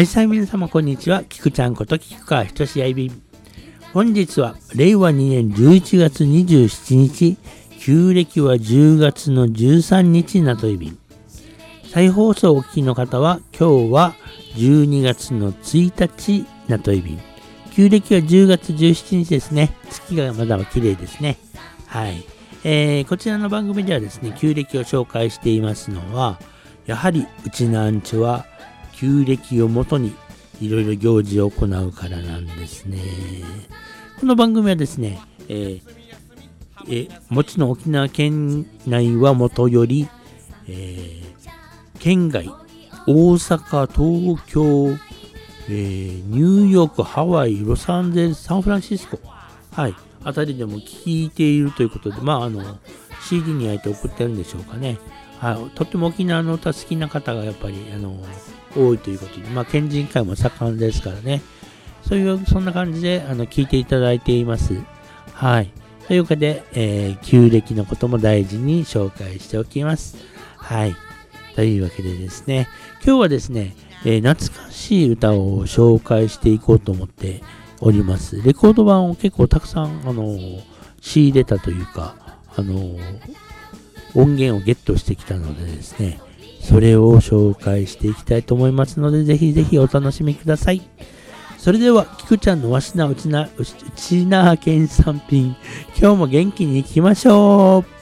はい皆様こんにちは。キクちゃんこと菊川ひとしやいび。本日は令和2年11月27日、旧暦は10月の13日なといび。再放送をお聞きの方は今日は12月の1日なといび。旧暦は10月17日ですね。月がまだ綺麗ですね。はい。えー、こちらの番組ではですね、旧暦を紹介していますのは、やはりうちのアンチは旧暦をもとにいろいろ行事を行うからなんですね。この番組はですね、えーえ、もちろん沖縄県内はもとより、えー、県外、大阪、東京、えー、ニューヨーク、ハワイ、ロサンゼルス、サンフランシスコ、はい、あたりでも聞いているということで、まあ、あの、CD に焼いて送ってるんでしょうかね。はい、とっても沖縄の歌好きな方がやっぱり、あの、多いということで、まあ、県人会も盛んですからね。そういう、そんな感じで、あの、聞いていただいています。はい。というわけで、えー、旧暦のことも大事に紹介しておきます。はい。というわけでですね、今日はですね、えー、懐かしい歌を紹介していこうと思っております。レコード版を結構たくさん、あのー、仕入れたというか、あのー、音源をゲットしてきたのでですね、それを紹介していきたいと思いますので、ぜひぜひお楽しみください。それでは、キクちゃんのわしなうちな、うちな県産品、今日も元気に行きましょう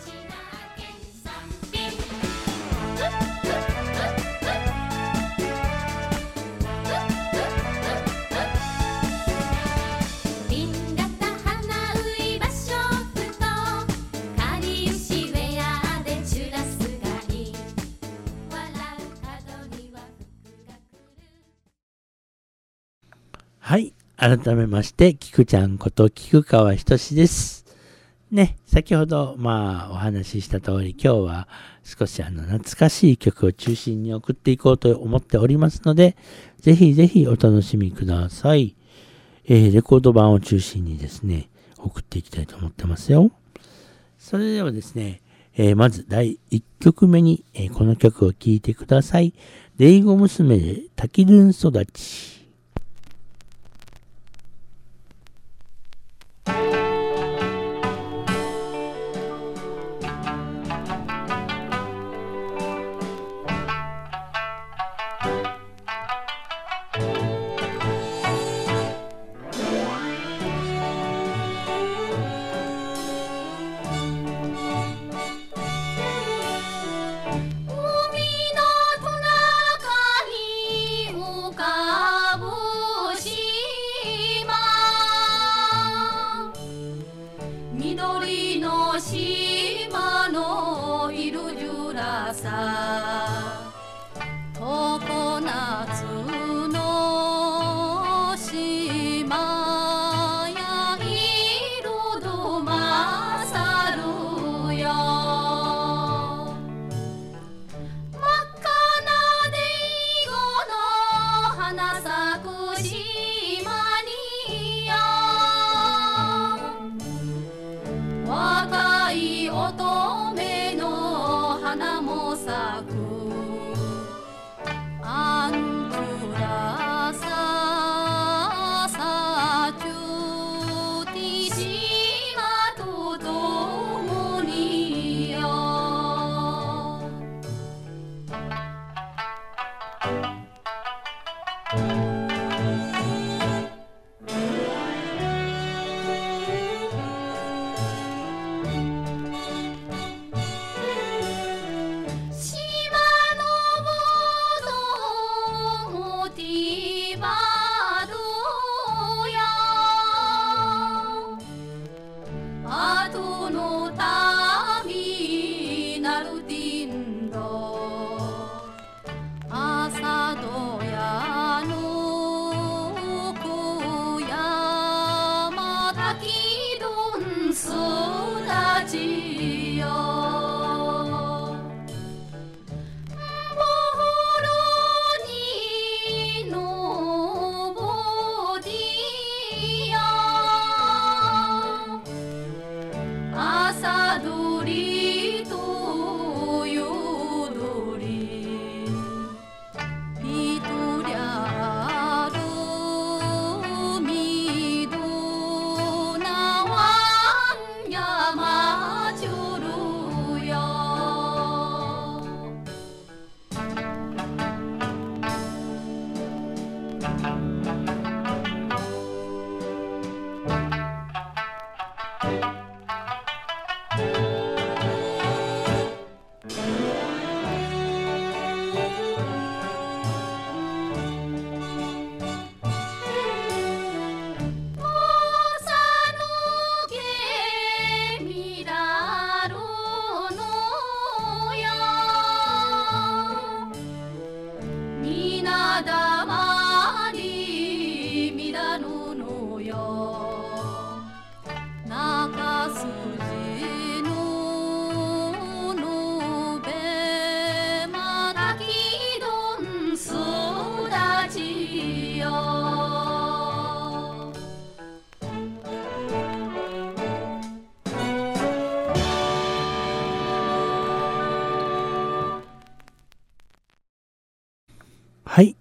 改めまして、菊ちゃんこと菊川ひとしです。ね、先ほど、まあ、お話しした通り、今日は少しあの、懐かしい曲を中心に送っていこうと思っておりますので、ぜひぜひお楽しみください。えー、レコード版を中心にですね、送っていきたいと思ってますよ。それではですね、えー、まず第1曲目に、えー、この曲を聴いてください。レイゴ娘で滝ルン育ち。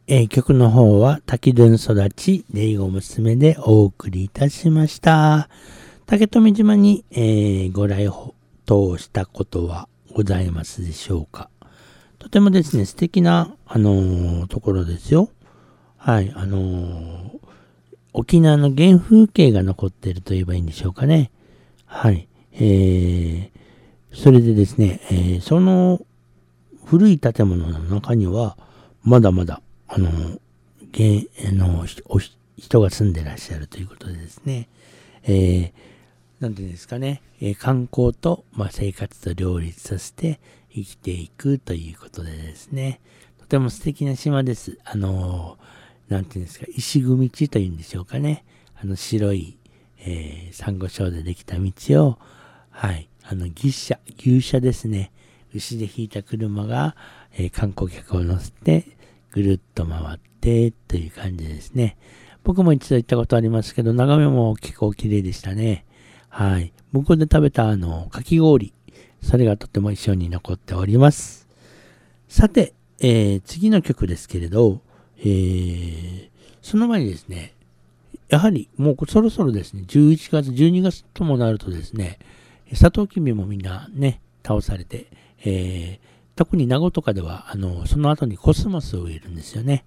えー、曲の方は滝ドゥン育ち、レイゴ娘でお送りいたしました。竹富島に、えー、ご来島したことはございますでしょうかとてもですね、素敵な、あのー、ところですよ。はい、あのー、沖縄の原風景が残っていると言えばいいんでしょうかね。はい。えー、それでですね、えー、その古い建物の中には、まだまだ、あの、現あの人が住んでらっしゃるということでですね、えー、なんていうんですかね、えー、観光と、まあ、生活と両立させて生きていくということでですね、とても素敵な島です。あの、なんていうんですか、石組地というんでしょうかね、あの白い、えー、サンゴ礁でできた道を、はい、あの、牛車、牛車ですね、牛で引いた車が、えー、観光客を乗せて、ぐるっと回ってという感じですね。僕も一度行ったことありますけど、眺めも結構綺麗でしたね。はい。向こうで食べたあの、かき氷。それがとても一緒に残っております。さて、えー、次の曲ですけれど、えー、その前にですね、やはりもうそろそろですね、11月、12月ともなるとですね、サトウキビもみんなね、倒されて、えー、特に名護とかでは、あの、その後にコスモスを植えるんですよね。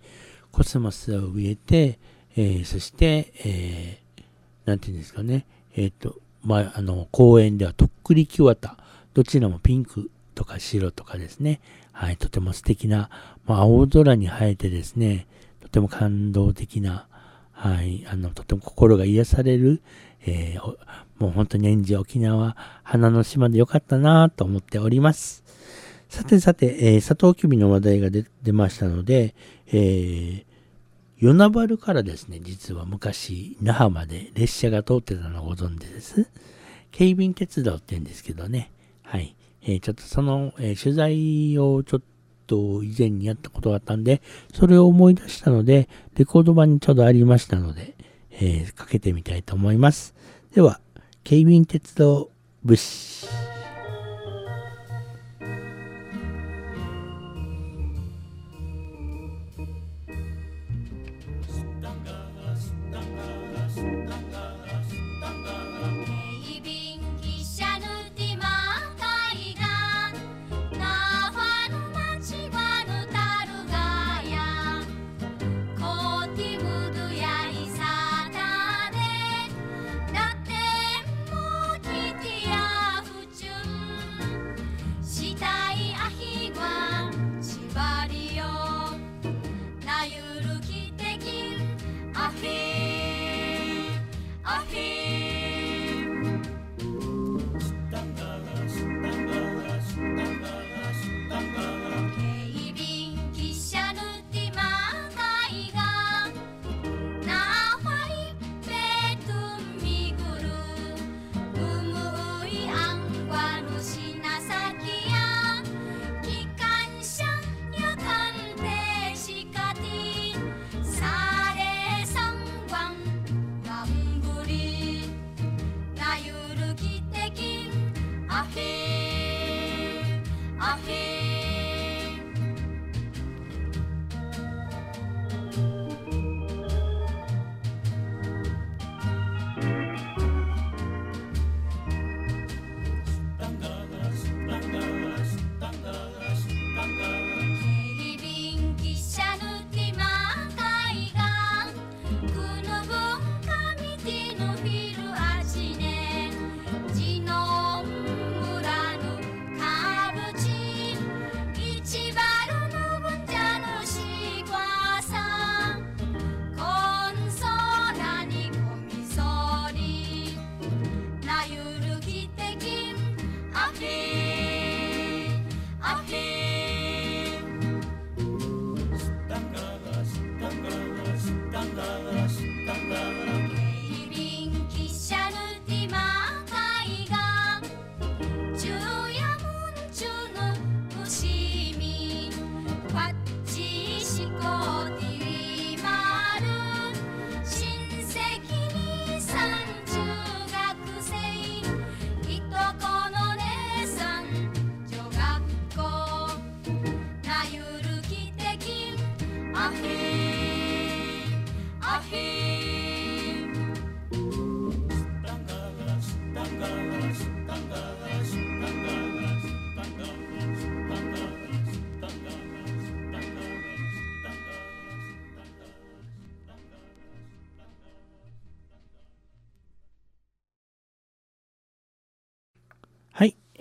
コスモスを植えて、えー、そして、えー、なんていうんですかね、えっ、ー、と、まあ、あの、公園ではとっくり木綿、どちらもピンクとか白とかですね、はい、とても素敵な、まあ、青空に生えてですね、とても感動的な、はい、あの、とても心が癒される、えー、もう本当に演じ沖縄、花の島でよかったなと思っております。さてさて、えー、サトウキビの話題が出ましたので、えー、与那原からですね、実は昔、那覇まで列車が通ってたのをご存知です。警備員鉄道って言うんですけどね。はい。えー、ちょっとその、えー、取材をちょっと以前にやったことがあったんで、それを思い出したので、レコード版にちょうどありましたので、えー、かけてみたいと思います。では、警備員鉄道物資。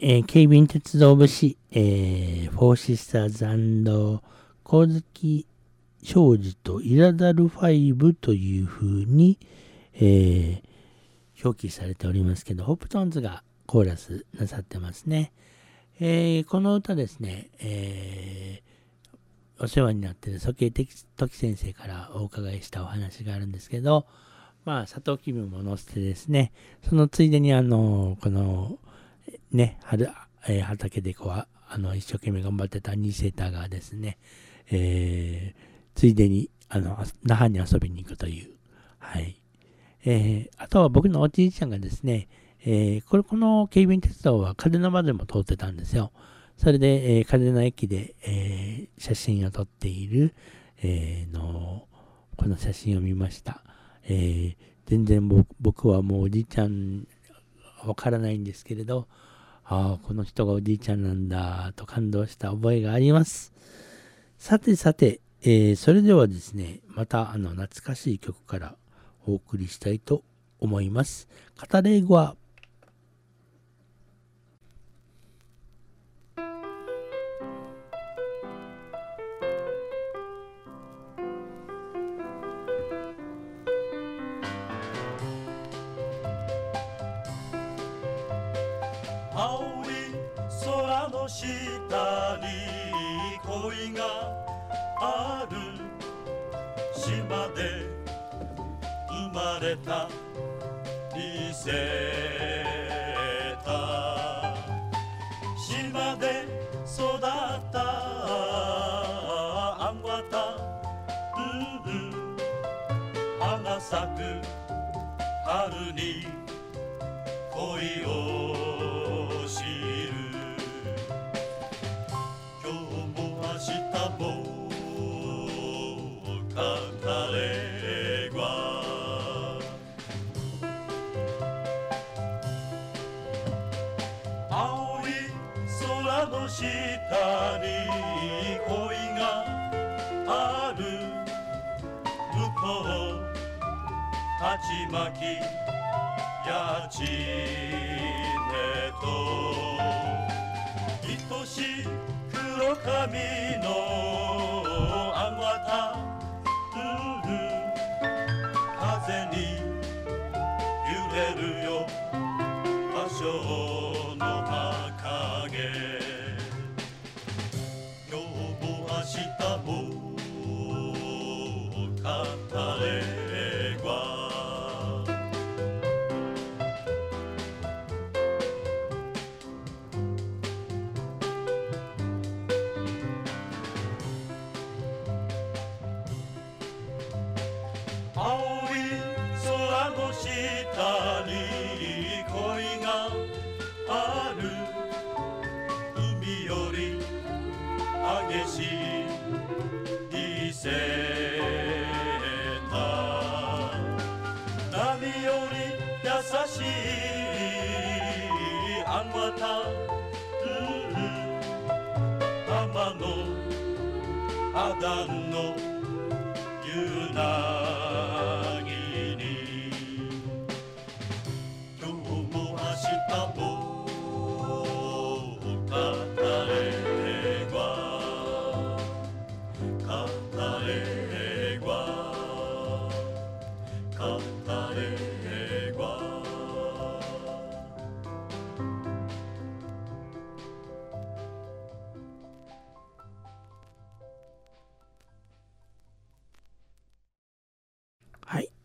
えー、警備員鉄道部士、えー、フォーシスターズ光月庄司とイラダルファイブというふうに、えー、表記されておりますけど、ホップトンズがコーラスなさってますね。えー、この歌ですね、えー、お世話になっている蘇慶時先生からお伺いしたお話があるんですけど、まあ、サトウキビも乗せてですね、そのついでに、あの、この、ね、春、えー、畑でこう、あの、一生懸命頑張ってたニセータがですね、えー、ついでに、あの、那覇に遊びに行くという、はい。えー、あとは僕のおじいちゃんがですね、えー、これ、この警備員鉄道は風の場でも通ってたんですよ。それで、えー、風の駅で、えー、写真を撮っている、えー、の、この写真を見ました。えー、全然僕はもうおじいちゃんわからないんですけれど、ああ、この人がおじいちゃんなんだと感動した覚えがあります。さてさて、えー、それではですね、またあの懐かしい曲からお送りしたいと思います。語れ語は生まれた。リセタ。島で育った。あんわた。うんうん。花咲く春に。下に恋がある向こう鉢巻きやちねと。愛しい黒髪の肌の牛な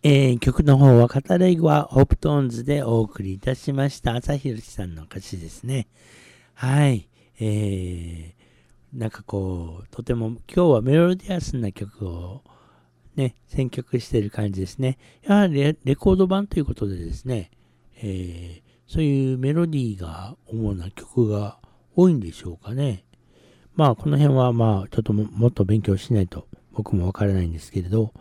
えー、曲の方は語れ語はホップトーンズでお送りいたしました。朝日さんの歌詞ですね。はい。えー、なんかこう、とても今日はメロディアスな曲をね、選曲してる感じですね。やはりレコード版ということでですね、えー、そういうメロディーが主な曲が多いんでしょうかね。まあ、この辺はまあ、ちょっともっと勉強しないと僕もわからないんですけれど、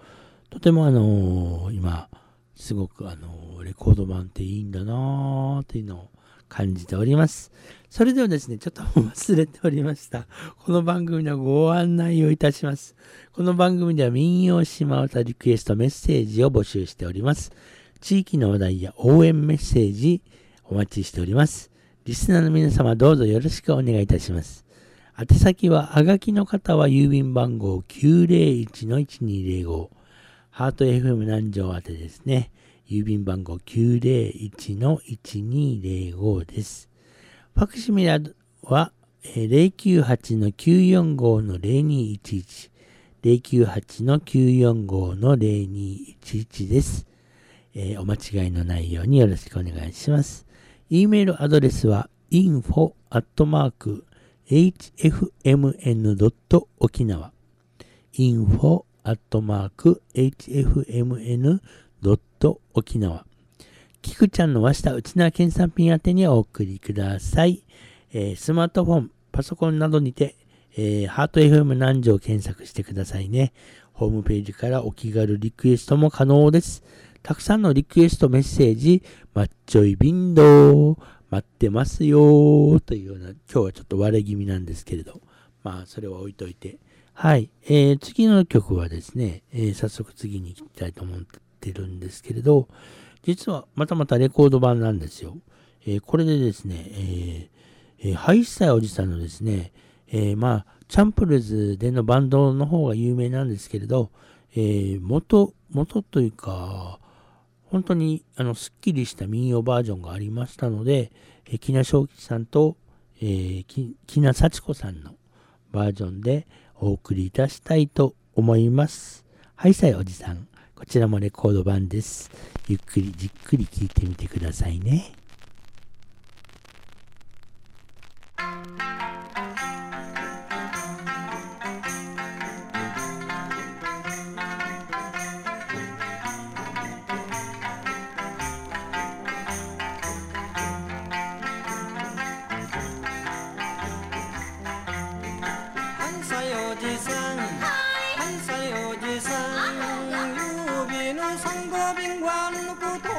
とてもあのー、今、すごくあのー、レコード版っていいんだなーっていうのを感じております。それではですね、ちょっと忘れておりました。この番組のご案内をいたします。この番組では民謡島唄リクエストメッセージを募集しております。地域の話題や応援メッセージお待ちしております。リスナーの皆様どうぞよろしくお願いいたします。宛先は、あがきの方は郵便番号901-1205、ハート FM 南城宛てですね。郵便番号901-1205です。ファクシミラは、098-945-0211、098-945-0211です。えーお間違いのないようによろしくお願いします。e メールアドレスは info.hfmn.okinawa info info.hfmn.okinawa キクちゃんの和下内縄県産品宛てにお送りください。えースマートフォン、パソコンなどにて、えーハート FM 南城を検索してくださいね。ホームページからお気軽リクエストも可能です。たくさんのリクエストメッセージ、マッチョイビンド待ってますよというような、今日はちょっと割れ気味なんですけれど、まあ、それは置いといて。はい。えー次の曲はですね、えー早速次に行きたいと思ってるんですけれど、実はまたまたレコード版なんですよ。えーこれでですね、えーえー、ハイスタイおじさんのですね、えーまあ、チャンプルズでのバンドの方が有名なんですけれど、えー元、元というか、本当にあのすっきりした民謡バージョンがありましたので、えー、木名正吉さんと、えー、木名幸子さんのバージョンでお送りいたしたいと思います。はいさいおじさん。こちらもレコード版です。ゆっくりじっくり聴いてみてくださいね。は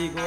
ひじご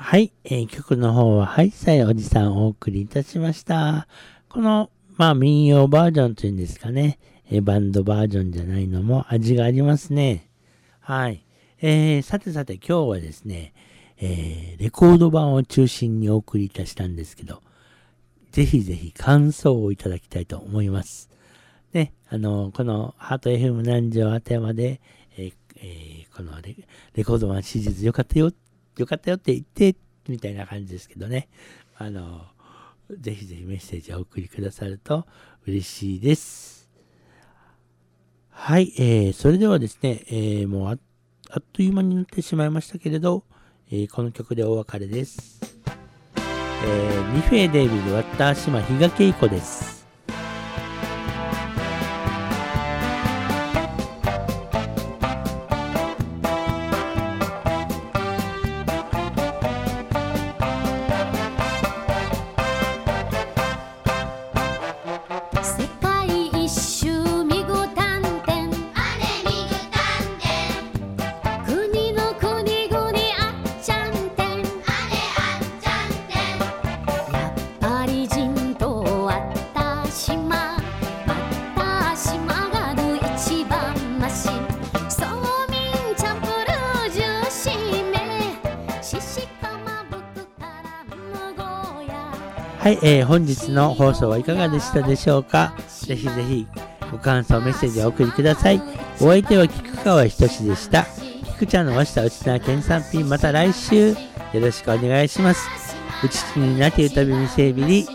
はい、えー曲の方は、はいさいおじさんお送りいたしました。この、まあ民謡バージョンというんですかね、えーバンドバージョンじゃないのも味がありますね。はい。えー、さてさて今日はですね、えーレコード版を中心にお送りいたしたんですけど、ぜひぜひ感想をいただきたいと思います。ね、あの、このハート FM 南條あてまで、えーえーこのレコード版シリーズよかったよっ、よかったよって言って、みたいな感じですけどね。あの、ぜひぜひメッセージをお送りくださると嬉しいです。はい、えー、それではですね、えー、もうああっという間になってしまいましたけれど、えーこの曲でお別れです。えー、ニフェー・デイビッド・ワッター島比嘉恵子です。はい、えー本日の放送はいかがでしたでしょうか？ぜひぜひご感想、メッセージをお送りください。お相手は菊川仁でした。菊ちゃんの和下内縄県産品、また来週よろしくお願いします。うちちになっているたびにせびり。